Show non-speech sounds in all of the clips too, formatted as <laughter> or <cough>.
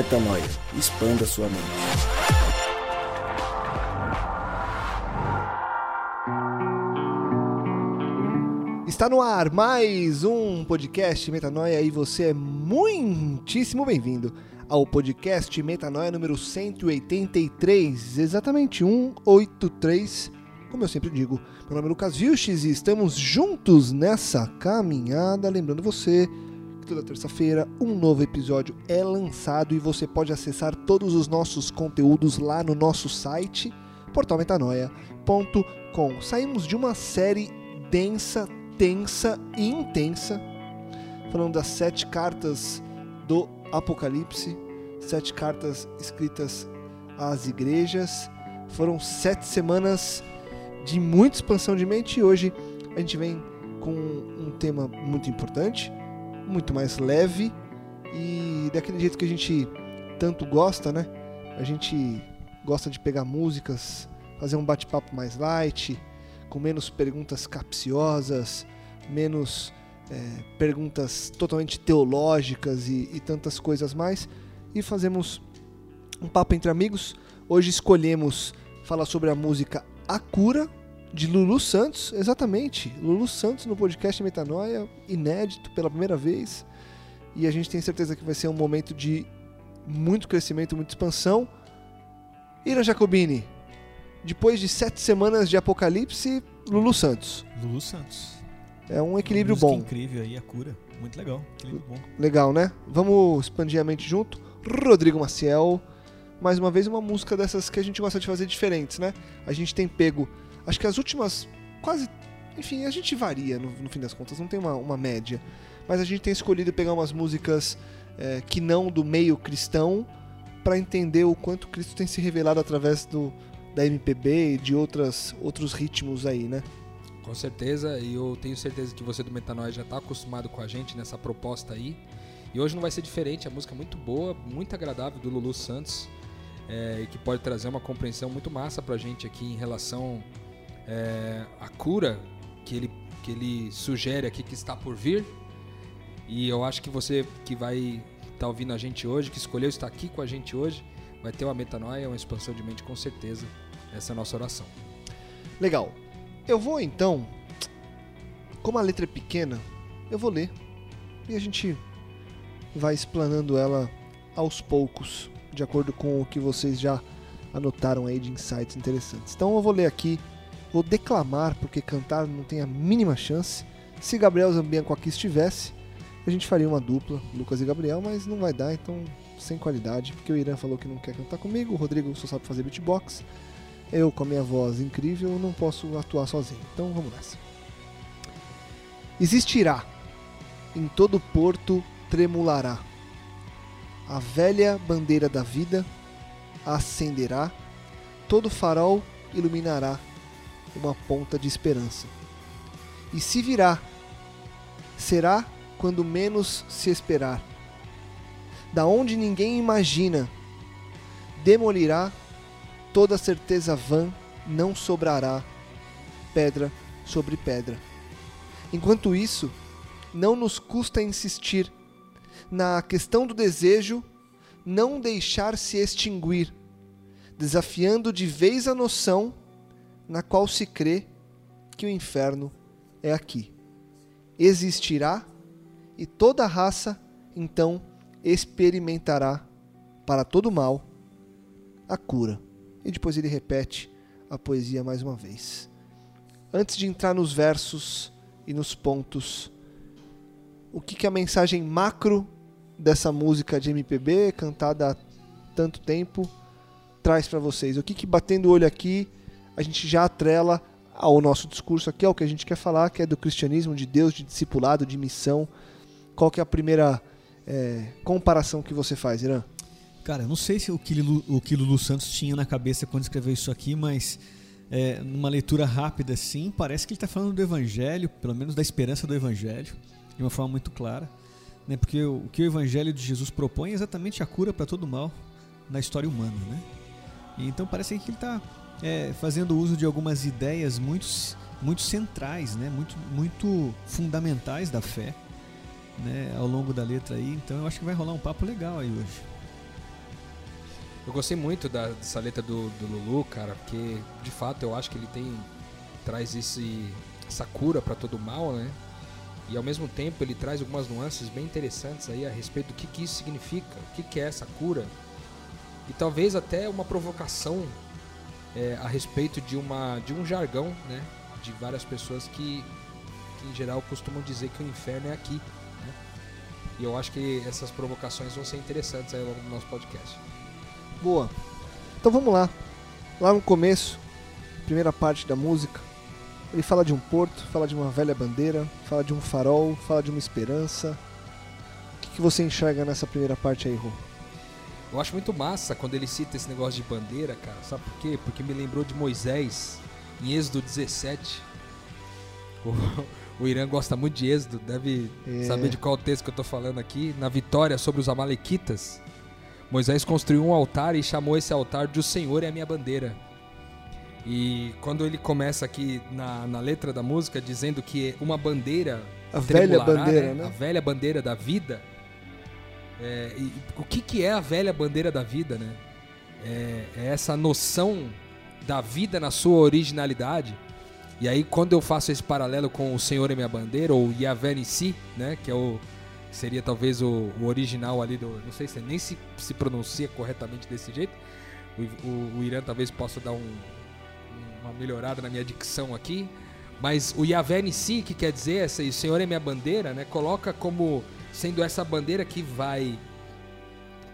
Metanoia. Expanda sua mente. Está no ar mais um podcast Metanoia e você é muitíssimo bem-vindo ao podcast Metanoia número 183, exatamente 183, como eu sempre digo. Meu nome é Lucas Vilches e estamos juntos nessa caminhada. Lembrando você toda terça-feira um novo episódio é lançado e você pode acessar todos os nossos conteúdos lá no nosso site portalmetanoia.com. Saímos de uma série densa, tensa e intensa, falando das sete cartas do Apocalipse, sete cartas escritas às igrejas. Foram sete semanas de muita expansão de mente e hoje a gente vem com um tema muito importante, muito mais leve e daquele jeito que a gente tanto gosta, né? A gente gosta de pegar músicas, fazer um bate-papo mais light, com menos perguntas capciosas, menos é, perguntas totalmente teológicas e, e tantas coisas mais, e fazemos um papo entre amigos. Hoje escolhemos falar sobre a música A Cura, de Lulu Santos, exatamente. Lulu Santos no podcast Metanoia, inédito pela primeira vez. E a gente tem certeza que vai ser um momento de muito crescimento, muita expansão. Ira Jacobini, depois de sete semanas de Apocalipse, Lulu Santos. Lulu Santos. É um equilíbrio bom. incrível aí, a cura. Muito legal. Equilíbrio bom. Legal, né? Vamos expandir a mente junto. Rodrigo Maciel. Mais uma vez, uma música dessas que a gente gosta de fazer diferentes, né? A gente tem pego. Acho que as últimas. Quase. Enfim, a gente varia no, no fim das contas, não tem uma, uma média. Mas a gente tem escolhido pegar umas músicas é, que não do meio cristão para entender o quanto Cristo tem se revelado através do, da MPB e de outras, outros ritmos aí, né? Com certeza, e eu tenho certeza que você do Metanoia já está acostumado com a gente nessa proposta aí. E hoje não vai ser diferente, a música é muito boa, muito agradável do Lulu Santos, é, e que pode trazer uma compreensão muito massa pra gente aqui em relação é, à cura que ele, que ele sugere aqui que está por vir. E eu acho que você que vai estar tá ouvindo a gente hoje, que escolheu estar aqui com a gente hoje, vai ter uma metanoia, uma expansão de mente com certeza. Essa é a nossa oração. Legal. Eu vou então, como a letra é pequena, eu vou ler e a gente vai explanando ela aos poucos, de acordo com o que vocês já anotaram aí de insights interessantes. Então eu vou ler aqui, vou declamar, porque cantar não tem a mínima chance. Se Gabriel Zambianco aqui estivesse, a gente faria uma dupla, Lucas e Gabriel, mas não vai dar, então sem qualidade, porque o Irã falou que não quer cantar comigo, o Rodrigo só sabe fazer beatbox. Eu, com a minha voz incrível, não posso atuar sozinho. Então vamos nessa. Existirá, em todo porto tremulará. A velha bandeira da vida acenderá, todo farol iluminará uma ponta de esperança. E se virá, será quando menos se esperar. Da onde ninguém imagina, demolirá toda certeza vã, não sobrará pedra sobre pedra. Enquanto isso, não nos custa insistir na questão do desejo não deixar se extinguir, desafiando de vez a noção na qual se crê que o inferno é aqui. Existirá e toda raça então experimentará para todo mal a cura. E depois ele repete a poesia mais uma vez. Antes de entrar nos versos e nos pontos, o que, que a mensagem macro dessa música de MPB, cantada há tanto tempo, traz para vocês? O que, que batendo o olho aqui, a gente já atrela ao nosso discurso aqui, ao que a gente quer falar, que é do cristianismo, de Deus, de discipulado, de missão. Qual que é a primeira é, comparação que você faz, Irã? Cara, não sei se o que, o que Lulu Santos tinha na cabeça quando escreveu isso aqui, mas é, numa leitura rápida assim, parece que ele está falando do Evangelho, pelo menos da esperança do Evangelho, de uma forma muito clara. Né? Porque o, o que o Evangelho de Jesus propõe é exatamente a cura para todo mal na história humana. Né? E então parece que ele está é, fazendo uso de algumas ideias muito, muito centrais, né? muito, muito fundamentais da fé né? ao longo da letra aí. Então eu acho que vai rolar um papo legal aí hoje. Eu gostei muito da, dessa letra do, do Lulu, cara, porque de fato eu acho que ele tem traz esse, essa cura para todo mal, né? E ao mesmo tempo ele traz algumas nuances bem interessantes aí a respeito do que, que isso significa, o que, que é essa cura. E talvez até uma provocação é, a respeito de, uma, de um jargão, né? De várias pessoas que, que em geral costumam dizer que o inferno é aqui. Né? E eu acho que essas provocações vão ser interessantes aí ao longo do nosso podcast. Boa. Então vamos lá. Lá no começo, primeira parte da música, ele fala de um porto, fala de uma velha bandeira, fala de um farol, fala de uma esperança. O que, que você enxerga nessa primeira parte aí, Rô? Eu acho muito massa quando ele cita esse negócio de bandeira, cara. Sabe por quê? Porque me lembrou de Moisés em Êxodo 17. O, o Irã gosta muito de Êxodo, deve É. saber de qual texto que eu tô falando aqui. Na vitória sobre os Amalequitas, Moisés construiu um altar e chamou esse altar de O Senhor é a minha bandeira. E quando ele começa aqui na, na letra da música dizendo que uma bandeira A velha bandeira, A né? velha bandeira da vida. É, e o que, que é a velha bandeira da vida, né? É, é essa noção da vida na sua originalidade. E aí, quando eu faço esse paralelo com o Senhor é minha bandeira, ou Yahvé Nissi, né? Que é o, seria talvez o, o original ali do. Não sei se nem se, se pronuncia corretamente desse jeito. O, o, o Irã talvez possa dar um, uma melhorada na minha dicção aqui. Mas o Yahvé Nissi, que quer dizer essa, o Senhor é minha bandeira, né? Coloca como sendo essa bandeira que vai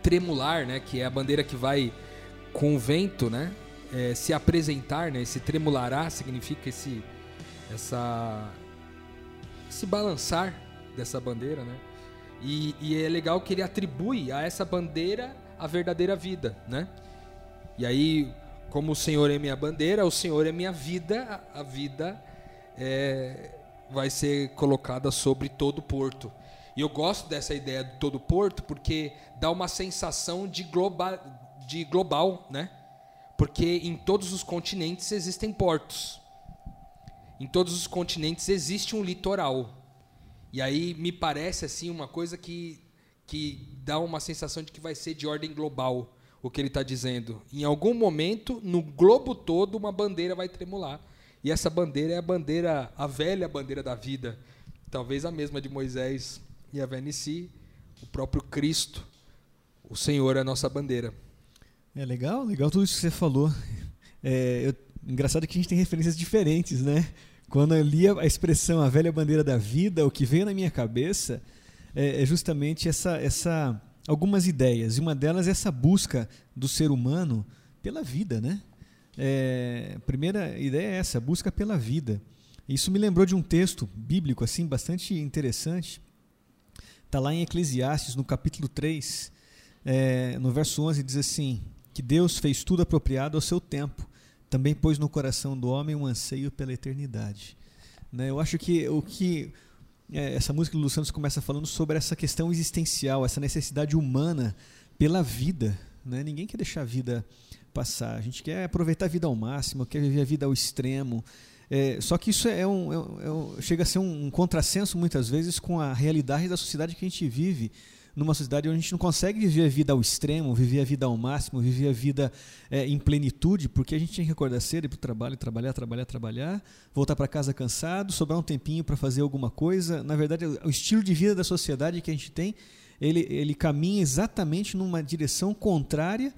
tremular, né? Que é a bandeira que vai com o vento, né? é, se apresentar, né? Esse tremulará significa esse, essa, se balançar dessa bandeira, né? E, e é legal que ele atribui a essa bandeira a verdadeira vida, né? E aí, como o Senhor é minha bandeira, o Senhor é minha vida, a a vida é, vai ser colocada sobre todo o porto. E eu gosto dessa ideia de todo porto porque dá uma sensação de, globa, de global, né? Porque em todos os continentes existem portos. Em todos os continentes existe um litoral. E aí me parece assim uma coisa que, que dá uma sensação de que vai ser de ordem global o que ele está dizendo. Em algum momento, no globo todo, uma bandeira vai tremular. E essa bandeira é a bandeira, a velha bandeira da vida. Talvez a mesma de Moisés a Venici, o próprio Cristo. O Senhor é a nossa bandeira. É legal, legal tudo isso que você falou. É, eu- engraçado que a gente tem referências diferentes, né? Quando eu li a a expressão a velha bandeira da vida, o que veio na minha cabeça é, é justamente essa, essa algumas ideias. E uma delas é essa busca do ser humano pela vida, né? É, a primeira ideia é essa, busca pela vida. Isso me lembrou de um texto bíblico assim bastante interessante. Está lá em Eclesiastes, no capítulo 3, é, no verso 11, diz assim: Que Deus fez tudo apropriado ao seu tempo, também pôs no coração do homem um anseio pela eternidade. Né? Eu acho que o que é, essa música do Lu Santos começa falando sobre essa questão existencial, essa necessidade humana pela vida. Né? Ninguém quer deixar a vida passar, a gente quer aproveitar a vida ao máximo, quer viver a vida ao extremo. É, só que isso é um, é um- é um- chega a ser um, um contrassenso muitas vezes com a realidade da sociedade que a gente vive. Numa sociedade onde a gente não consegue viver a vida ao extremo, viver a vida ao máximo, viver a vida é, em plenitude, porque a gente tem que acordar cedo, ir para o trabalho, trabalhar, trabalhar, trabalhar, voltar para casa cansado, sobrar um tempinho para fazer alguma coisa. Na verdade, o estilo de vida da sociedade que a gente tem, ele, ele caminha exatamente numa direção contrária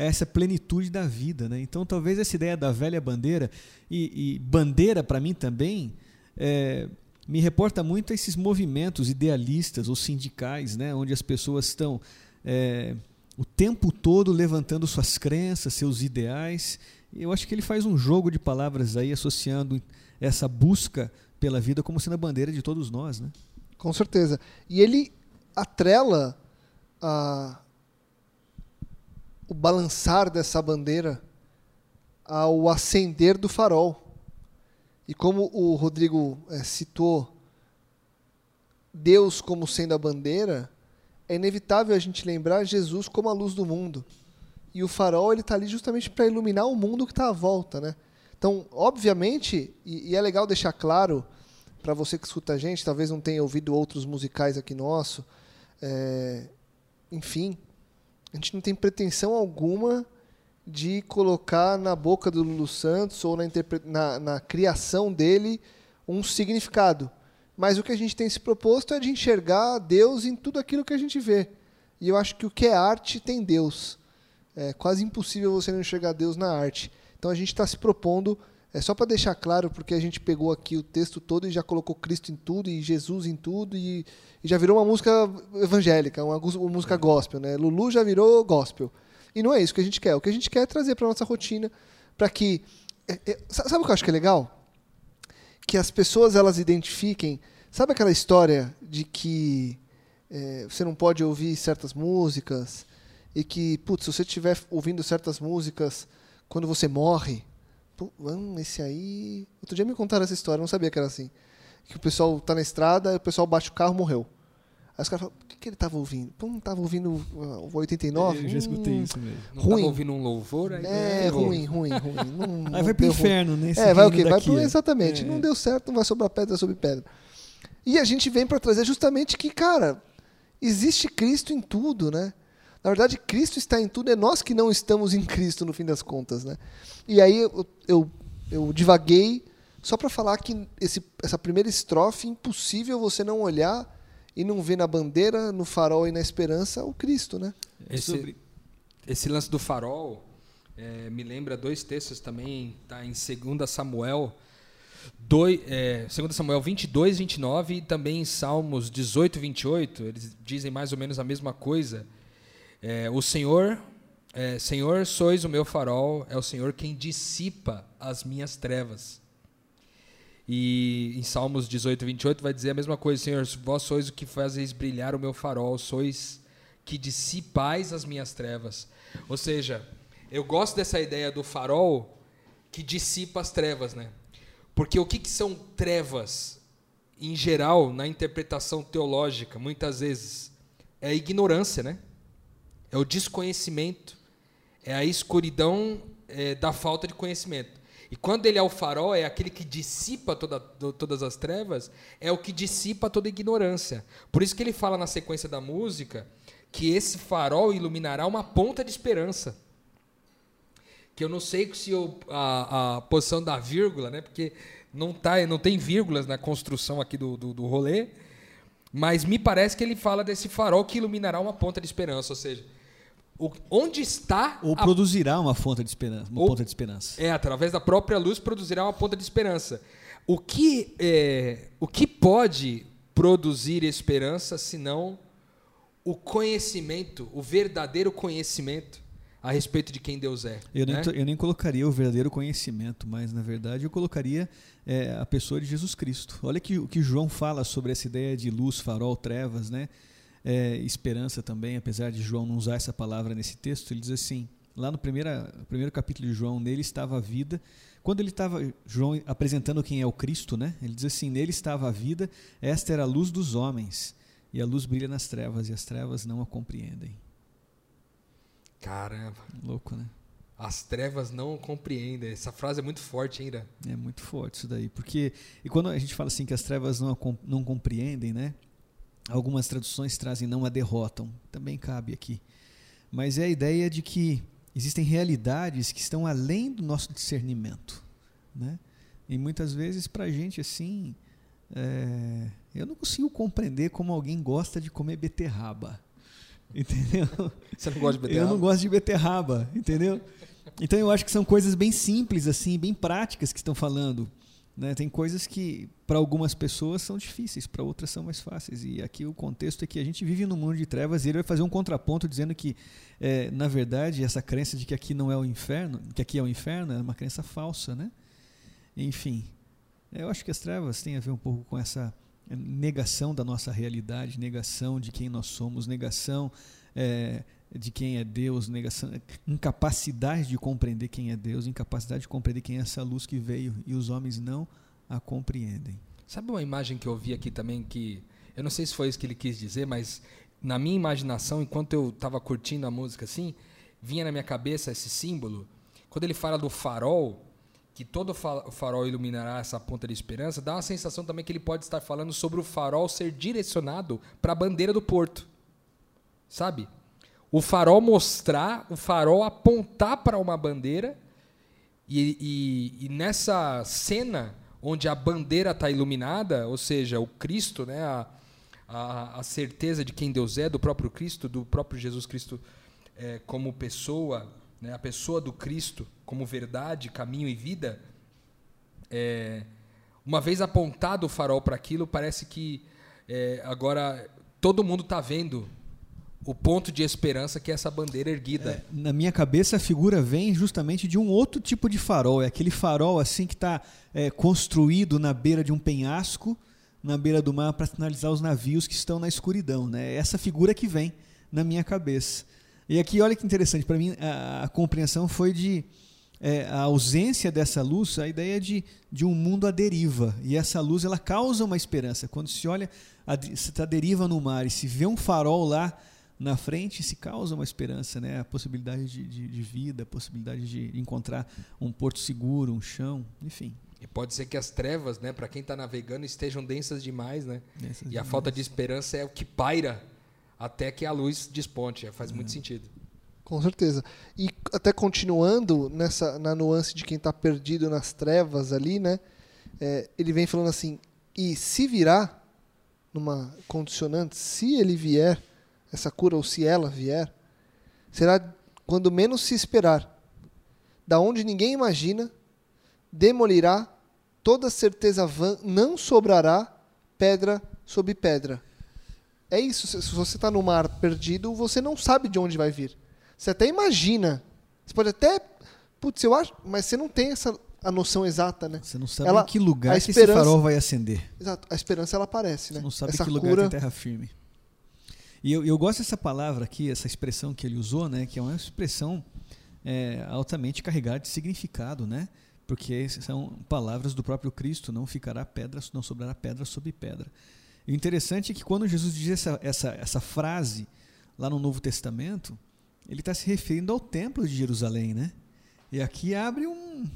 a essa plenitude da vida. Né? Então, talvez essa ideia da velha bandeira, e, e bandeira para mim também, é, me reporta muito a esses movimentos idealistas ou sindicais, né? onde as pessoas estão é, o tempo todo levantando suas crenças, seus ideais. Eu acho que ele faz um jogo de palavras aí, associando essa busca pela vida como sendo a bandeira de todos nós. Né? Com certeza. E ele atrela a, o balançar dessa bandeira ao acender do farol. E como o Rodrigo eh, citou Deus como sendo a bandeira, é inevitável a gente lembrar Jesus como a luz do mundo. E o farol ele está ali justamente para iluminar o mundo que está à volta, né? Então, obviamente, e, e é legal deixar claro para você que escuta a gente, talvez não tenha ouvido outros musicais aqui nosso, é, enfim, a gente não tem pretensão alguma de colocar na boca do Lulu Santos ou na, na, na criação dele um significado. Mas o que a gente tem se proposto é de enxergar Deus em tudo aquilo que a gente vê. E eu acho que o que é arte tem Deus. É quase impossível você não enxergar Deus na arte. Então a gente está se propondo, é só para deixar claro, porque a gente pegou aqui o texto todo e já colocou Cristo em tudo e Jesus em tudo e, e já virou uma música evangélica, uma, uma música gospel, né? Lulu já virou gospel. E não é isso que a gente quer. O que a gente quer é trazer para nossa rotina, para que. É, é, sabe o que eu acho que é legal? Que as pessoas elas identifiquem. Sabe aquela história de que é, você não pode ouvir certas músicas e que, putz, se você estiver ouvindo certas músicas quando você morre, hum, esse aí. Outro dia me contaram essa história, eu não sabia que era assim. Que o pessoal está na estrada, o pessoal bate o carro morreu. Aí os caras falam, o que, que ele estava ouvindo? Pô, não estava ouvindo o 89? Eu já escutei hum, isso mesmo. Não ruim. ouvindo um louvor? Aí é, ruim, ruim, ruim. <laughs> Não, aí vai pro inferno, né? É, vai o quê? Vai pro, exatamente. É. Não deu certo, não vai sobrar pedra sobre pedra. E a gente vem para trazer justamente que, cara, existe Cristo em tudo, né? Na verdade, Cristo está em tudo, é nós que não estamos em Cristo, no fim das contas, né? E aí eu, eu, eu divaguei só para falar que esse, essa primeira estrofe, impossível você não olhar e não vê na bandeira, no farol e na esperança o Cristo, né? Esse, esse lance do farol é, me lembra dois textos também, tá em 2 Samuel, 2, é, 2 Samuel 22, 29 e também em Salmos 18, 28, eles dizem mais ou menos a mesma coisa. É, o Senhor, é, Senhor, sois o meu farol, é o Senhor quem dissipa as minhas trevas. E em Salmos 18, 28 vai dizer a mesma coisa: Senhor, vós sois o que fazeis brilhar o meu farol, sois que dissipais as minhas trevas. Ou seja, eu gosto dessa ideia do farol que dissipa as trevas, né? Porque o que, que são trevas? Em geral, na interpretação teológica, muitas vezes, é ignorância, né? É o desconhecimento, é a escuridão é, da falta de conhecimento. E quando ele é o farol, é aquele que dissipa toda, todas as trevas, é o que dissipa toda a ignorância. Por isso que ele fala na sequência da música que esse farol iluminará uma ponta de esperança. Que eu não sei se eu, a, a posição da vírgula, né? Porque não, tá, não tem vírgulas na construção aqui do, do, do rolê, mas me parece que ele fala desse farol que iluminará uma ponta de esperança, ou seja, o, onde está. Ou a, produzirá uma fonte de esperança. Uma ou, ponta de esperança. É, através da própria luz produzirá uma ponta de esperança. O que, é, o que pode produzir esperança senão o conhecimento, o verdadeiro conhecimento a respeito de quem Deus é. Eu, né? nem, eu nem colocaria o verdadeiro conhecimento, mas na verdade eu colocaria é, a pessoa de Jesus Cristo. Olha que, o que João fala sobre essa ideia de luz, farol, trevas, né? É, esperança também, apesar de João não usar essa palavra nesse texto, ele diz assim, lá no primeira, primeiro capítulo de João, nele estava a vida. Quando ele estava, João apresentando quem é o Cristo, né? ele diz assim, nele estava a vida, esta era a luz dos homens, e a luz brilha nas trevas, e as trevas não a compreendem. Caramba. Louco, né? As trevas não compreendem. Essa frase é muito forte ainda. É muito forte isso daí. Porque, e quando a gente fala assim que as trevas não, não compreendem, né? Algumas traduções trazem não a derrotam, também cabe aqui. Mas é a ideia de que existem realidades que estão além do nosso discernimento. Né? E muitas vezes, para a gente, assim, é, eu não consigo compreender como alguém gosta de comer beterraba. <laughs> Entendeu? Você não gosta de beterraba? Eu não gosto de beterraba, entendeu? Então eu acho que são coisas bem simples, assim, bem práticas que estão falando. Né? Tem coisas que para algumas pessoas são difíceis, para outras são mais fáceis. E aqui o contexto é que a gente vive num mundo de trevas e ele vai fazer um contraponto dizendo que, é, na verdade, essa crença de que aqui não é o inferno, que aqui é o inferno, é uma crença falsa. Né? Enfim, eu acho que as trevas têm a ver um pouco com essa negação da nossa realidade, negação de quem nós somos, negação é, de quem é Deus, negação, incapacidade de compreender quem é Deus, incapacidade de compreender quem é essa luz que veio e os homens não a compreendem. Sabe uma imagem que eu vi aqui também que eu não sei se foi isso que ele quis dizer, mas na minha imaginação, enquanto eu estava curtindo a música assim, vinha na minha cabeça esse símbolo. Quando ele fala do farol, que todo farol iluminará essa ponta de esperança, dá uma sensação também que ele pode estar falando sobre o farol ser direcionado para a bandeira do porto. Sabe? O farol mostrar, o farol apontar para uma bandeira, e, e, e nessa cena onde a bandeira está iluminada, ou seja, o Cristo, né, a, a, a, certeza de quem Deus é, do próprio Cristo, do próprio Jesus Cristo é, como pessoa, né, a pessoa do Cristo como verdade, caminho e vida, é, uma vez apontado o farol para aquilo, parece que é, agora todo mundo está vendo o ponto de esperança que é essa bandeira erguida. É, na minha cabeça, a figura vem justamente de um outro tipo de farol. É aquele farol assim que está é, construído na beira de um penhasco, na beira do mar, para sinalizar os navios que estão na escuridão. Né? É essa figura que vem na minha cabeça. E aqui, olha que interessante, para mim a, a, compreensão foi de é, a ausência dessa luz, a ideia de, de um mundo à deriva. E essa luz ela causa uma esperança. Quando se olha, a, se está deriva no mar e se vê um farol lá na frente se causa uma esperança, né? A possibilidade de, de, de vida, a possibilidade de encontrar um porto seguro, um chão, enfim. E pode ser que as trevas, né, para quem está navegando, estejam densas demais, né? Densas e demais. a falta de esperança é o que paira até que a luz desponte. Faz é. muito sentido. Com certeza. E até continuando nessa na nuance de quem está perdido nas trevas ali, né? É, ele vem falando assim: e se virá numa condicionante, se ele vier, essa cura, ou se ela vier, será quando menos se esperar. Da onde ninguém imagina, demolirá, toda certeza vã, não sobrará pedra sobre pedra. É isso, se você está no mar perdido, você não sabe de onde vai vir. Você até imagina. Você pode até. Putz, eu acho. Mas você não tem essa a noção exata, né? Você não sabe ela, em que lugar que esse farol vai acender. Exato. A esperança ela aparece, né? Você não sabe essa que lugar cura... tem terra firme. E eu, eu gosto dessa palavra aqui, essa expressão que ele usou, né, que é uma expressão é, altamente carregada de significado, né? Porque são palavras do próprio Cristo, não ficará pedra, não sobrará pedra sobre pedra. E o interessante é que quando Jesus diz essa, essa, essa frase lá no Novo Testamento, ele está se referindo ao templo de Jerusalém, né? E aqui abre um,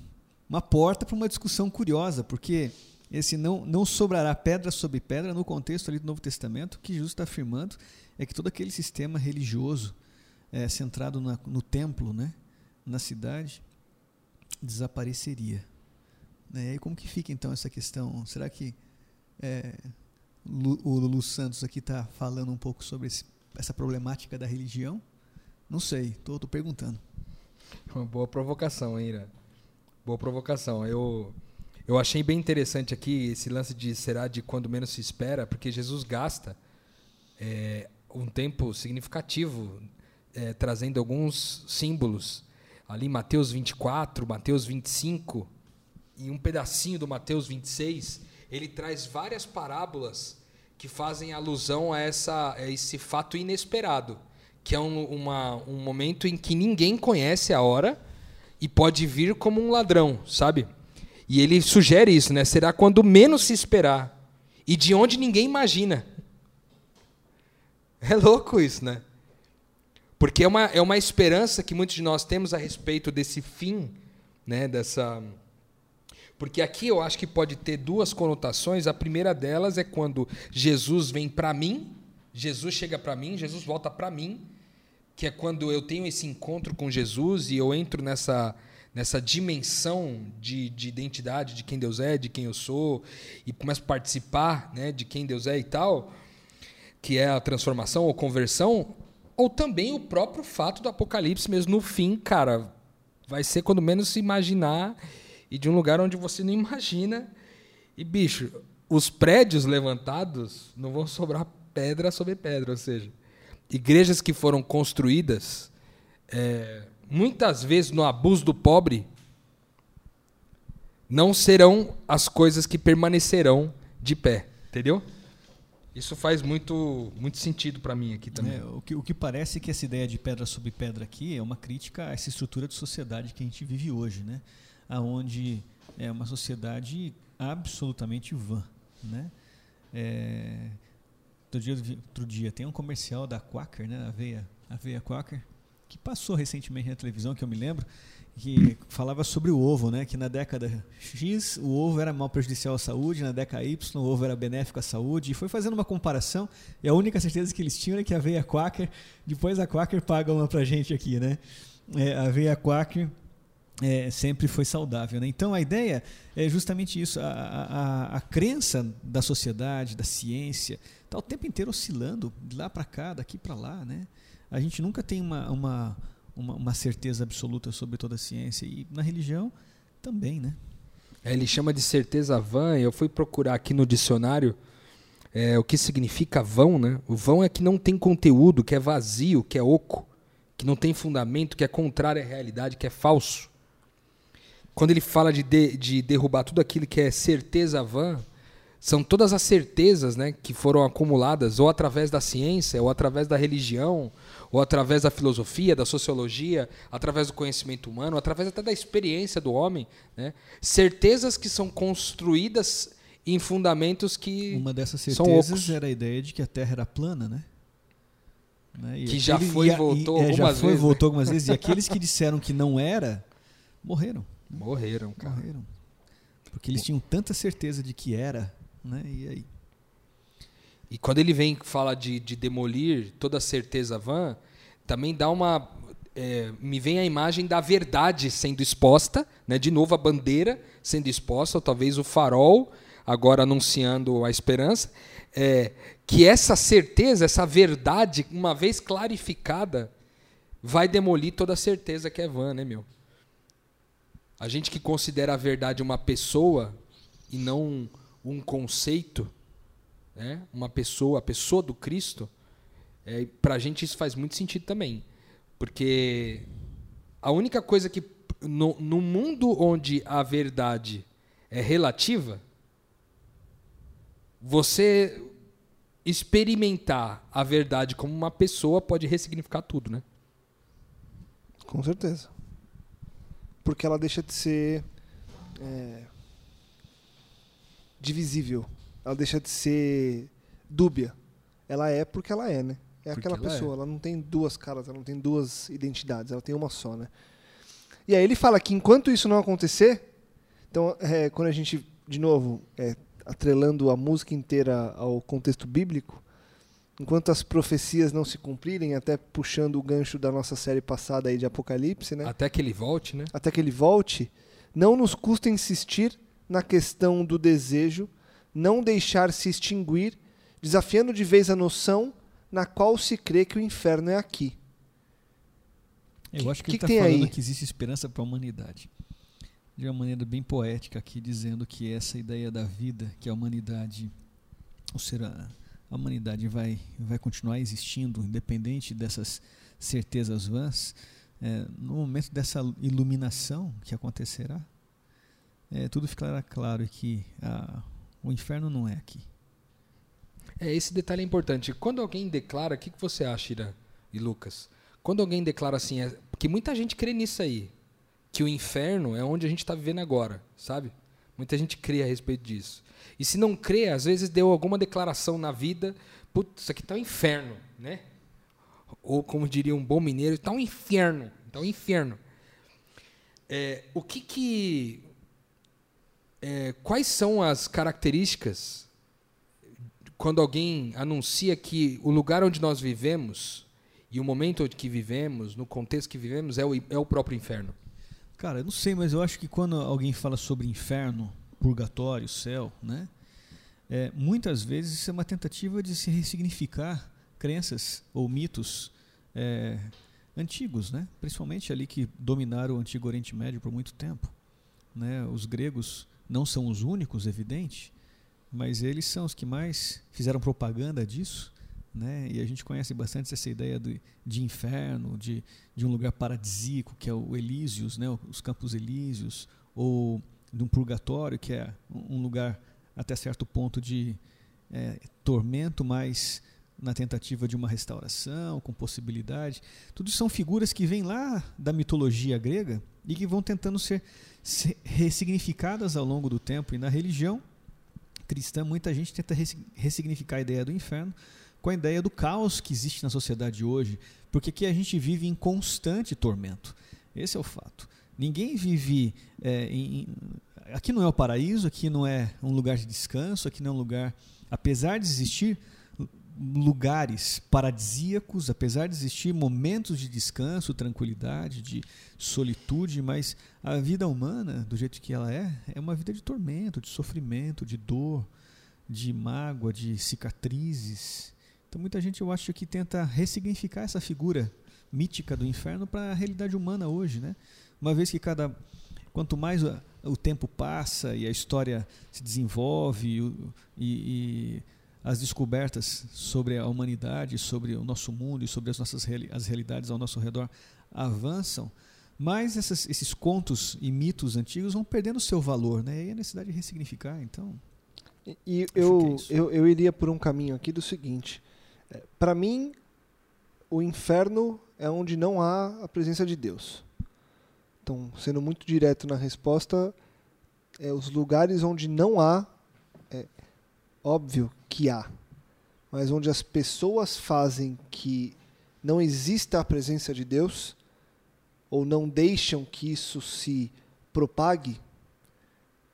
uma porta para uma discussão curiosa, porque esse não, não sobrará pedra sobre pedra no contexto ali do Novo Testamento, que Jesus está afirmando é que todo aquele sistema religioso é, centrado na, no templo, né, na cidade, desapareceria. Né? E como que fica então essa questão? Será que é, o Lulu Santos aqui está falando um pouco sobre esse, essa problemática da religião? Não sei, estou perguntando. Uma boa provocação, Ira? Boa provocação. Eu, eu achei bem interessante aqui esse lance de será de quando menos se espera, porque Jesus gasta é, um tempo significativo é, trazendo alguns símbolos. Ali Mateus 24, Mateus 25 e um pedacinho do Mateus 26, ele traz várias parábolas que fazem alusão a, essa, a esse fato inesperado, que é um, uma, um momento em que ninguém conhece a hora e pode vir como um ladrão, sabe? E ele sugere isso, né? Será quando menos se esperar e de onde ninguém imagina. É louco isso, né? Porque é uma, é uma esperança que muitos de nós temos a respeito desse fim, né? Dessa. Porque aqui eu acho que pode ter duas conotações. A primeira delas é quando Jesus vem para mim, Jesus chega para mim, Jesus volta para mim, que é quando eu tenho esse encontro com Jesus e eu entro nessa, nessa dimensão de, de identidade de quem Deus é, de quem eu sou, e começo a participar né, de quem Deus é e tal que é a transformação ou conversão, ou também o próprio fato do apocalipse mesmo no fim, cara, vai ser quando menos se imaginar e de um lugar onde você não <laughs> imagina. E bicho, os prédios levantados não vão sobrar pedra sobre pedra, ou seja, igrejas que foram construídas é, muitas vezes no abuso do pobre não serão as coisas que permanecerão de pé, entendeu? Isso faz muito, muito sentido para mim aqui também. É, o, que, o que parece que essa ideia de pedra sobre pedra aqui é uma crítica a essa estrutura de sociedade que a gente vive hoje, né? Aonde é uma sociedade absolutamente vã, né? É, outro, dia, outro dia tem um comercial da Quaker, né? Aveia, aveia Quaker, que passou recentemente na televisão, que eu me lembro, que falava sobre o ovo, né? Que na década X o ovo era mal prejudicial à saúde, na década Y o ovo era benéfico à saúde, e foi fazendo uma comparação, e a única certeza que eles tinham era que a aveia Quaker, depois a Quaker paga uma pra gente aqui, né? É, a aveia Quaker é, sempre foi saudável. Né? Então a ideia é justamente isso: a, a, a crença da sociedade, da ciência, está o tempo inteiro oscilando de lá para cá, daqui para lá. Né? A gente nunca tem uma, uma, uma, uma, certeza absoluta sobre toda a ciência. E na religião também. Né? É, ele chama de certeza vã. Eu fui procurar aqui no dicionário. É, o que significa vão, né? O vão é que não tem conteúdo, que é vazio, que é oco, que não tem fundamento, que é contrário à realidade, que é falso quando ele fala de, de, de, derrubar tudo aquilo que é certeza van, são todas as certezas né, que foram acumuladas ou através da ciência, ou através da religião, ou através da filosofia, da sociologia, através do conhecimento humano, através até da experiência do homem. Né? Certezas que são construídas em fundamentos que. Uma dessas certezas era a ideia de que a Terra era plana, né? né? que já foi e voltou e, é, algumas já foi, vezes. voltou né? algumas vezes. E <laughs> aqueles que disseram que não era, morreram. Morreram, cara. Morreram. Porque eles tinham tanta certeza de que era, né? E aí? E quando ele vem fala de, de demolir toda certeza vã, também dá uma. É, me vem a imagem da verdade sendo exposta, né? de novo a bandeira sendo exposta, ou talvez o farol agora anunciando a esperança, é, que essa certeza, essa verdade, uma vez clarificada, vai demolir toda a certeza que é vã, né, meu? A gente que considera a verdade uma pessoa e não um conceito, né? uma pessoa, a pessoa do Cristo, é, para a gente isso faz muito sentido também. Porque a única coisa que. No, no mundo onde a verdade é relativa, você experimentar a verdade como uma pessoa pode ressignificar tudo, né? Com certeza porque ela deixa de ser é, divisível. Ela deixa de ser dúbia. Ela é porque ela é, né? É porque aquela ela pessoa. É. Ela não tem duas caras, ela não tem duas identidades, ela tem uma só, né? E aí ele fala que enquanto isso não acontecer, então é, quando a gente, de novo, é, atrelando a música inteira ao contexto bíblico, enquanto as profecias não se cumprirem, até puxando o gancho da nossa série passada aí de Apocalipse, né? Até que ele volte, né? Até que ele volte, não nos custa insistir na questão do desejo, não deixar se extinguir, desafiando de vez a noção na qual se crê que o inferno é aqui. Eu acho que, que ele está falando aí? que existe esperança para a humanidade. De uma maneira bem poética aqui, dizendo que essa ideia da vida, que a humanidade, ou será a humanidade vai, vai continuar existindo, independente dessas certezas vãs, é, no momento dessa iluminação que acontecerá, é, tudo ficará claro que a, o inferno não é aqui. É, esse detalhe é importante. Quando alguém declara, o que, que você acha, Ira e Lucas? Quando alguém declara assim, é, porque muita gente crê nisso aí, que o inferno é onde a gente está vivendo agora, sabe? Muita gente crê a respeito disso. E se não crê, às vezes deu alguma declaração na vida, putz, isso aqui está um inferno, né? Ou como diria um bom mineiro, está um inferno, está um inferno. É, o que que é, quais são as características quando alguém anuncia que o lugar onde nós vivemos e o momento que vivemos, no contexto que vivemos, é o, é o próprio inferno? Cara, eu não sei, mas eu acho que quando alguém fala sobre inferno, purgatório, céu, né? É, muitas vezes isso é uma tentativa de se ressignificar crenças ou mitos é, antigos, né? principalmente ali que dominaram o antigo Oriente Médio por muito tempo. Né? Os gregos não são os únicos, evidente, mas eles são os que mais fizeram propaganda disso. Né? E a gente conhece bastante essa ideia de, de inferno, de, de um lugar paradisíaco, que é o Elísios, né? os Campos Elíseos, ou de um purgatório, que é um lugar até certo ponto de é, tormento, mas na tentativa de uma restauração, com possibilidade. Tudo são figuras que vêm lá da mitologia grega e que vão tentando ser, ressignificadas ao longo do tempo. E na religião cristã, muita gente tenta ressignificar a ideia do inferno com a ideia do caos que existe na sociedade hoje, porque aqui a gente vive em constante tormento. Esse é o fato. Ninguém vive é, em, aqui não é o paraíso, aqui não é um lugar de descanso, aqui não é um lugar, apesar de existir lugares paradisíacos, apesar de existir momentos de descanso, tranquilidade, de solitude, mas a vida humana, do jeito que ela é, é uma vida de tormento, de sofrimento, de dor, de mágoa, de cicatrizes. Então muita gente eu acho que tenta ressignificar essa figura mítica do inferno para a realidade humana hoje, né? Uma vez que cada quanto mais o tempo passa e a história se desenvolve e, e as descobertas sobre a humanidade, sobre o nosso mundo e sobre as nossas as realidades ao nosso redor avançam, mas essas, esses contos e mitos antigos vão perdendo seu valor, né? E a necessidade de ressignificar, então. E, e eu, é eu, eu iria por um caminho aqui do seguinte: é, para mim, o inferno é onde não há a presença de Deus. Então, sendo muito direto na resposta, é os lugares onde não há é, óbvio que há, mas onde as pessoas fazem que não exista a presença de Deus, ou não deixam que isso se propague,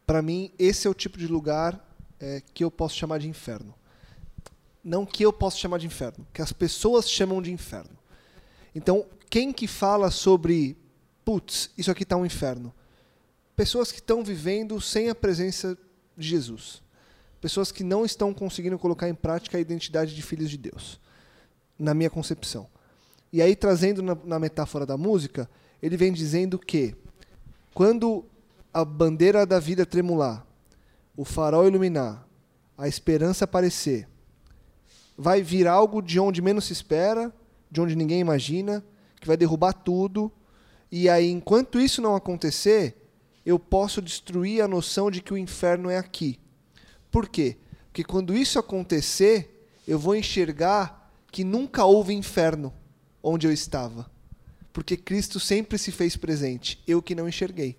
para mim, esse é o tipo de lugar é, que eu posso chamar de inferno. Não que eu possa chamar de inferno, que as pessoas chamam de inferno. Então, quem que fala sobre, putz, isso aqui está um inferno? Pessoas que estão vivendo sem a presença de Jesus pessoas que não estão conseguindo colocar em prática a identidade de filhos de Deus, na minha concepção. E aí, trazendo na, na metáfora da música, ele vem dizendo que quando a bandeira da vida tremular, o farol iluminar, a esperança aparecer, vai vir algo de onde menos se espera, de onde ninguém imagina, que vai derrubar tudo. E aí, enquanto isso não acontecer, eu posso destruir a noção de que o inferno é aqui. Por quê? Porque quando isso acontecer, eu vou enxergar que nunca houve inferno onde eu estava. Porque Cristo sempre se fez presente, eu que não enxerguei.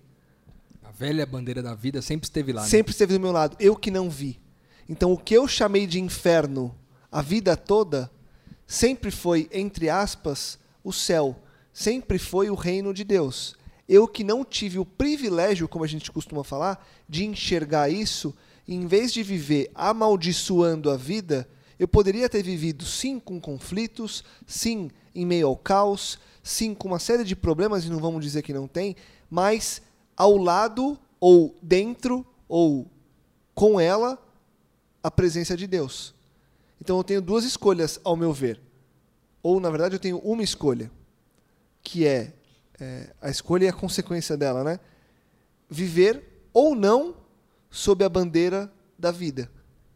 A velha bandeira da vida sempre esteve lá. Né? Sempre esteve do meu lado, eu que não vi. Então o que eu chamei de inferno a vida toda sempre foi, entre aspas, o céu, sempre foi o reino de Deus. Eu que não tive o privilégio, como a gente costuma falar, de enxergar isso, em vez de viver amaldiçoando a vida, eu poderia ter vivido sim com conflitos, sim em meio ao caos, sim com uma série de problemas, e não vamos dizer que não tem, mas ao lado, ou dentro, ou com ela, a presença de Deus. Então eu tenho duas escolhas, ao meu ver. Ou, na verdade, eu tenho uma escolha, que é, é a escolha e a consequência dela, né? Viver ou não sob a bandeira da vida,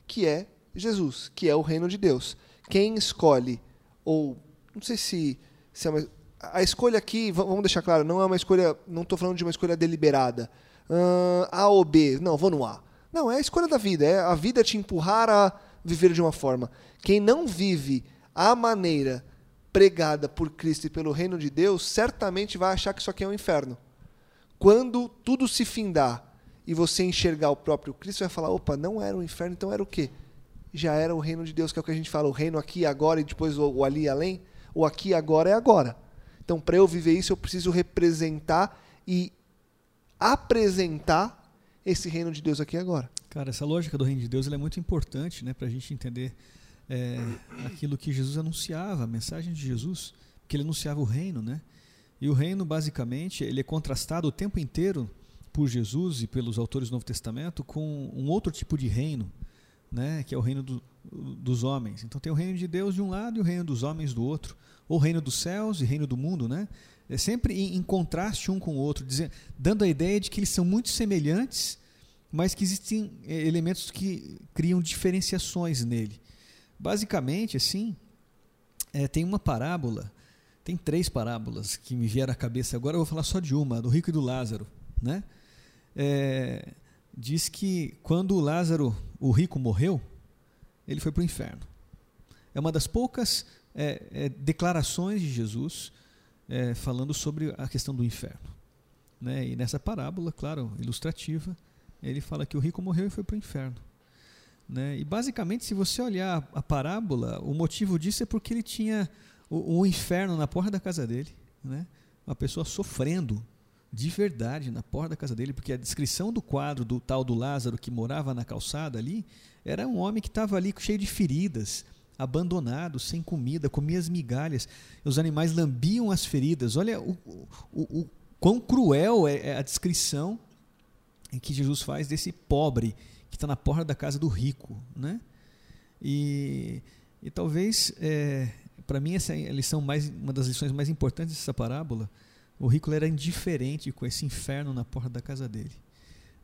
que é Jesus, que é o reino de Deus. Quem escolhe, ou não sei se, se é uma, a escolha aqui, vamos deixar claro, não é uma escolha, não estou falando de uma escolha deliberada. Uh, a ou B, não, vou no A. Não, é a escolha da vida, é a vida te empurrar a viver de uma forma. Quem não vive a maneira pregada por Cristo e pelo reino de Deus, certamente vai achar que isso aqui é um inferno. Quando tudo se findar e você enxergar o próprio Cristo, vai falar: opa, não era o inferno, então era o quê? Já era o reino de Deus, que é o que a gente fala, o reino aqui agora e depois o, o ali e além. O aqui agora é agora. Então, para eu viver isso, eu preciso representar e apresentar esse reino de Deus aqui agora. Cara, essa lógica do reino de Deus é muito importante né, para a gente entender é, aquilo que Jesus anunciava, a mensagem de Jesus, que ele anunciava o reino, né? E o reino, basicamente, ele é contrastado o tempo inteiro por Jesus e pelos autores do Novo Testamento com um outro tipo de reino, né, que é o reino do, dos homens. Então tem o reino de Deus de um lado e o reino dos homens do outro, ou reino dos céus e reino do mundo, né? É sempre em, em contraste um com o outro, dizendo, dando a ideia de que eles são muito semelhantes, mas que existem é, elementos que criam diferenciações nele. Basicamente, assim, é, tem uma parábola, tem três parábolas que me vieram à cabeça agora, eu vou falar só de uma, do rico e do Lázaro, né? É, diz que quando Lázaro, o rico, morreu, ele foi para o inferno. É uma das poucas é, é, declarações de Jesus é, falando sobre a questão do inferno. Né? E nessa parábola, claro, ilustrativa, ele fala que o rico morreu e foi para o inferno. Né? E basicamente, se você olhar a parábola, o motivo disso é porque ele tinha o, o inferno na porta da casa dele. Né? Uma pessoa sofrendo de verdade na porta da casa dele, porque a descrição do quadro do tal do Lázaro que morava na calçada ali era um homem que estava ali cheio de feridas, abandonado, sem comida, comia as migalhas, os animais lambiam as feridas. Olha o, o, o quão cruel é, é a descrição que Jesus faz desse pobre que está na porta da casa do rico, né? E, e talvez é, para mim essa é a lição mais uma das lições mais importantes dessa parábola. O rico era indiferente com esse inferno na porta da casa dele,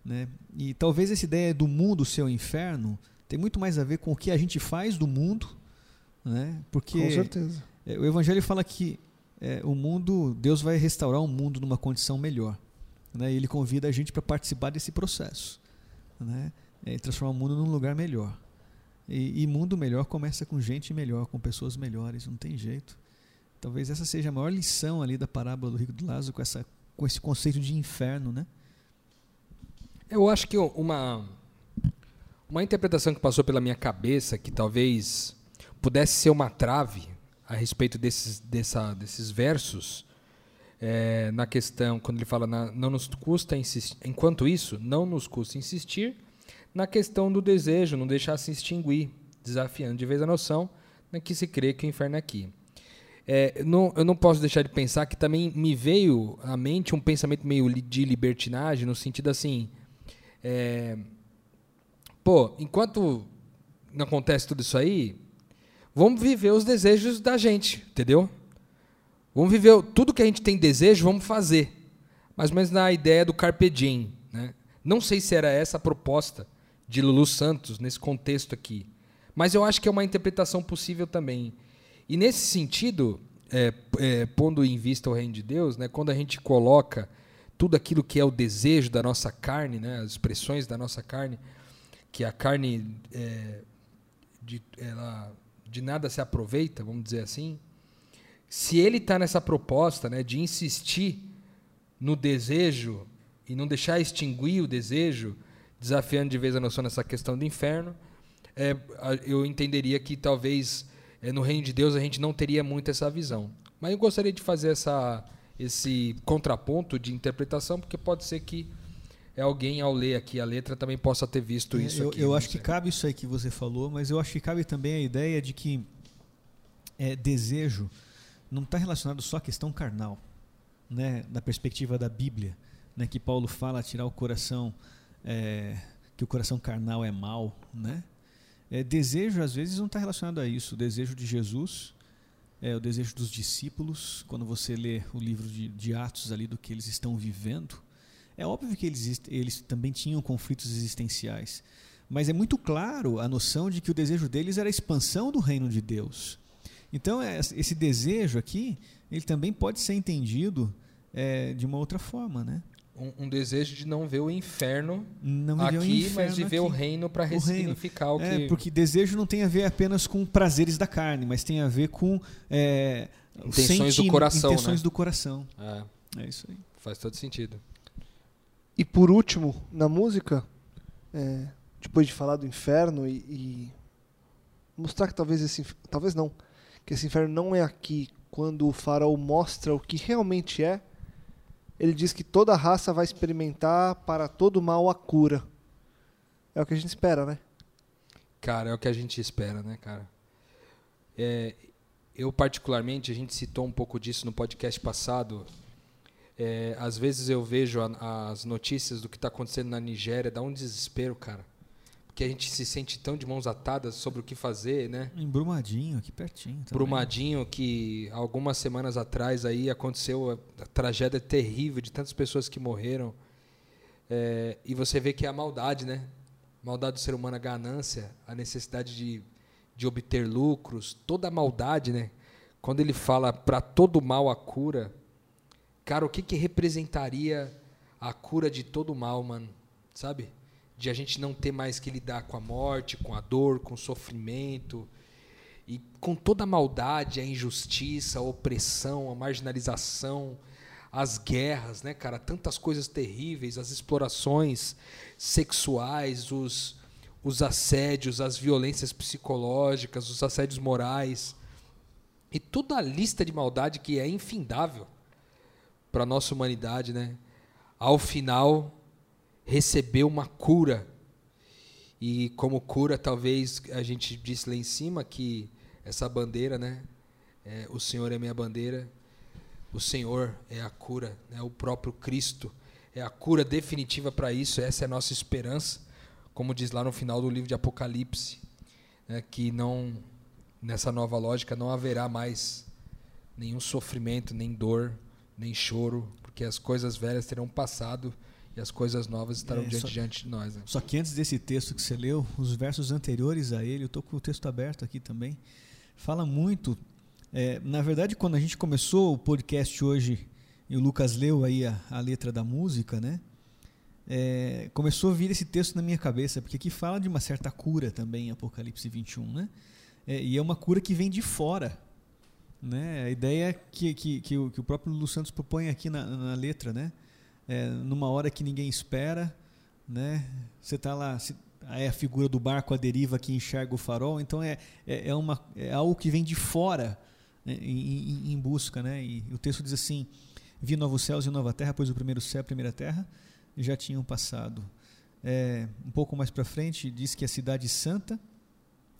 né? E talvez essa ideia do mundo ser o inferno tem muito mais a ver com o que a gente faz do mundo, né? Porque Com certeza. é, o Evangelho fala que é, o mundo, Deus vai restaurar o mundo numa condição melhor. Né? E Ele convida a gente para participar desse processo. Né? É, transformar o mundo num lugar melhor. E, e mundo melhor começa com gente melhor, com pessoas melhores, não tem jeito. Talvez essa seja a maior lição ali da parábola do rico do Lázaro, com, essa, com esse conceito de inferno, né? Eu acho que uma, uma interpretação que passou pela minha cabeça, que talvez pudesse ser uma trave a respeito desses, dessa, desses versos, é, na questão, quando ele fala, na, não nos custa insistir, enquanto isso, não nos custa insistir, na questão do desejo, não deixar se extinguir, desafiando de vez a noção né, que se crê que o inferno é aqui. É, não, eu não posso deixar de pensar que também me veio à mente um pensamento meio de libertinagem, no sentido assim, é, pô, enquanto não acontece tudo isso aí, vamos viver os desejos da gente, entendeu? Vamos viver tudo que a gente tem desejo, vamos fazer. Mais ou menos na ideia do carpe diem, né? Não sei se era essa a proposta de Lulu Santos nesse contexto aqui, mas eu acho que é uma interpretação possível também. E nesse sentido, é, é, pondo em vista o reino de Deus, né, quando a gente coloca tudo aquilo que é o desejo da nossa carne, né, as expressões da nossa carne, que a carne é, de, ela, de nada se aproveita, vamos dizer assim, se ele está nessa proposta né, de insistir no desejo e não deixar extinguir o desejo, desafiando de vez a noção nessa questão do inferno, é, eu entenderia que talvez no reino de Deus a gente não teria muito essa visão. Mas eu gostaria de fazer essa, esse contraponto de interpretação, porque pode ser que é alguém ao ler aqui a letra também possa ter visto isso eu, aqui. eu não acho que sei. cabe isso aí que você falou, mas eu acho que cabe também a ideia de que é, desejo não está relacionado só à questão carnal, né, da perspectiva da Bíblia, né, que Paulo fala tirar o coração, é, que o coração carnal é mau, né? É, desejo às vezes não está relacionado a isso. O desejo de Jesus, é o desejo dos discípulos. Quando você lê o livro de, de Atos ali do que eles estão vivendo, é óbvio que eles, eles também tinham conflitos existenciais, mas é muito claro a noção de que o desejo deles era a expansão do reino de Deus. Então, é, esse desejo aqui, ele também pode ser entendido é, de uma outra forma, né? Um, um desejo de não ver o inferno Não viver o aqui, inferno mas de ver o aqui. reino para O reino. ressignificar o, que. É, porque desejo não tem a ver apenas com prazeres da carne, mas tem a ver com é, Intenções do coração, Intenções né? do coração. É, É isso aí. faz todo sentido. E por último, na música, é, depois de falar do inferno e, e mostrar que talvez esse talvez não, que esse inferno não é aqui, quando o faraó mostra o que realmente é, ele diz que toda raça vai experimentar para todo mal a cura. É o que a gente espera, né? Cara, é o que a gente espera, né, cara? É, eu, particularmente, a gente citou um pouco disso no podcast passado. É, às vezes eu vejo a- as notícias do que está acontecendo na Nigéria, dá um desespero, cara. Porque a gente se sente tão de mãos atadas sobre o que fazer, né? Em Brumadinho, aqui pertinho. também. Brumadinho, que algumas semanas atrás aí aconteceu a, tragédia terrível de tantas pessoas que morreram. É, e você vê que é a maldade, né? Maldade do ser humano, a ganância, a necessidade de, de obter lucros, toda a maldade, né? Quando ele fala para todo mal a cura, cara, o que, que representaria a cura de todo mal, mano? Sabe? De a gente não ter mais que lidar com a morte, com a dor, com o sofrimento e com toda a maldade, a injustiça, a opressão, a marginalização, as guerras, né, cara? Tantas coisas terríveis, as explorações sexuais, os, os assédios, as violências psicológicas, os assédios morais e toda a lista de maldade que é infindável para nossa humanidade, né? Ao final recebeu uma cura. E como cura, talvez a gente disse lá em cima que essa bandeira, né? É, o Senhor é minha bandeira. O Senhor é a cura, né? o próprio Cristo é a cura definitiva para isso. Essa é a nossa esperança, como diz lá no final do livro de Apocalipse, né? que não nessa nova lógica não haverá mais nenhum sofrimento, nem dor, nem choro, porque as coisas velhas terão passado e as coisas novas estarão É, diante, só- diante de nós. Né? Só que antes desse texto que você leu, os versos anteriores a ele, eu estou com o texto aberto aqui também, fala muito. é, na verdade, quando a gente começou o podcast hoje e o Lucas leu aí a, a letra da música, né? é, começou a vir esse texto na minha cabeça, porque aqui fala de uma certa cura também em Apocalipse 21, né? É, e é uma cura que vem de fora. Né? A ideia que, que, que, o, que o próprio Lu Santos propõe aqui na, na letra, né? É, numa hora que ninguém espera, né? Você está lá, se- é a figura do barco à deriva que enxerga o farol, então é, é, é uma, é algo que vem de fora né, em, em- em busca. Né? E o texto diz assim: Vi novos céus e nova terra, pois o primeiro céu e a primeira terra já tinham passado. É, um pouco mais para frente, diz que a cidade santa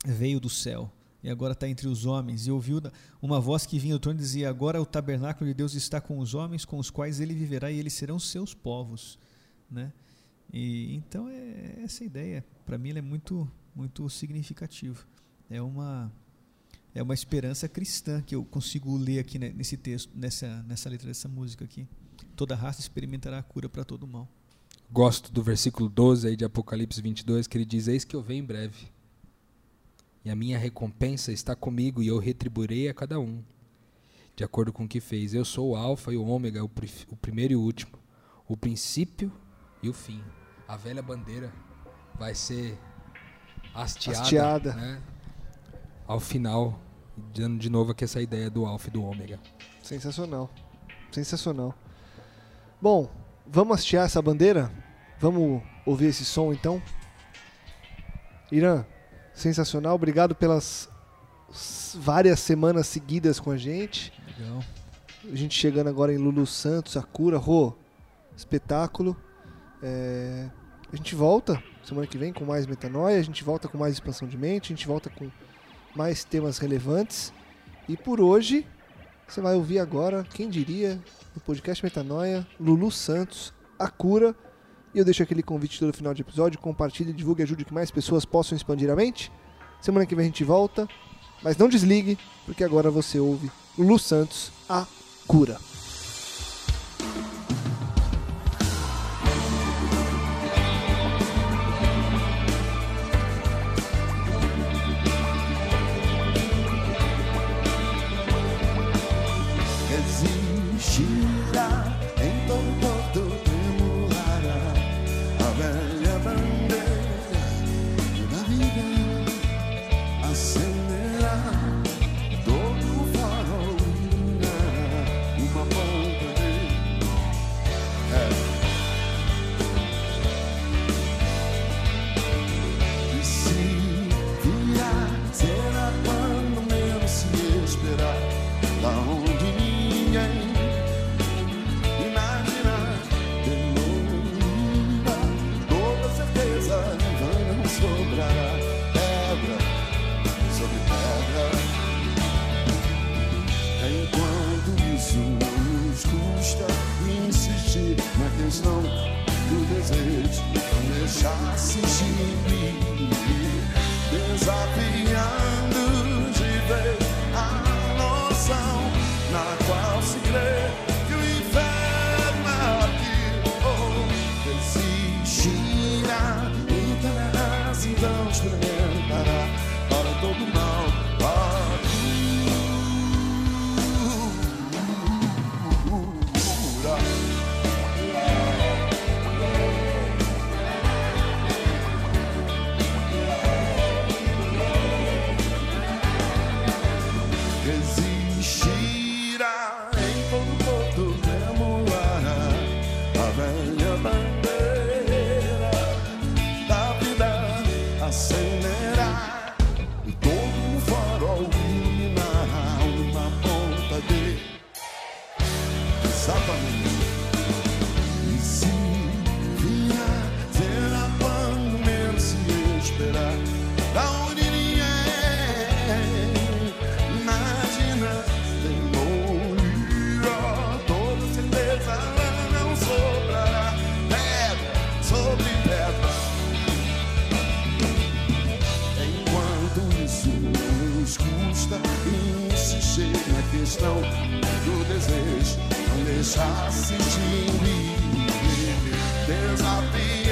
veio do céu e agora está entre os homens. E ouviu uma voz que vinha do trono e dizia: Agora o tabernáculo de Deus está com os homens, com os quais ele viverá, e eles serão seus povos. Né? E, então, é essa ideia, para mim, é muito, muito significativa. É uma, é uma esperança cristã que eu consigo ler aqui nesse texto, nessa, nessa letra dessa música aqui. Toda raça experimentará a cura para todo mal. Gosto do versículo 12 aí de Apocalipse 22, que ele diz: Eis que eu venho em breve. E a minha recompensa está comigo e eu retribuirei a cada um, de acordo com o que fez. Eu sou o Alfa e o Ômega, o, o primeiro e o último, o princípio e o fim. A velha bandeira vai ser hasteada, Hasteada. né? ao final, dando de novo aqui essa ideia do Alfa e do Ômega. Sensacional. Sensacional. Bom, vamos hastear essa bandeira? Vamos ouvir esse som então? Irã, sensacional. Obrigado pelas várias semanas seguidas com a gente. Legal. A gente chegando agora em Lulu Santos, Sakura, Rô, espetáculo. É, A gente volta semana que vem com mais metanoia, a gente volta com mais expansão de mente, a gente volta com mais temas relevantes. E por hoje, você vai ouvir agora, quem diria, no podcast Metanoia, Lulu Santos, A Cura. E eu deixo aquele convite todo final de episódio, compartilhe, divulgue, ajude que mais pessoas possam expandir a mente. Semana que vem a gente volta, mas não desligue, porque agora você ouve Lulu Santos, A Cura. Custa insistir na questão do desejo, não deixar se extinguir, desafiando de vez a noção na qual se crê que o inferno é aqui. Oh, desistirá, desejo, não deixar se extinguir, desafiando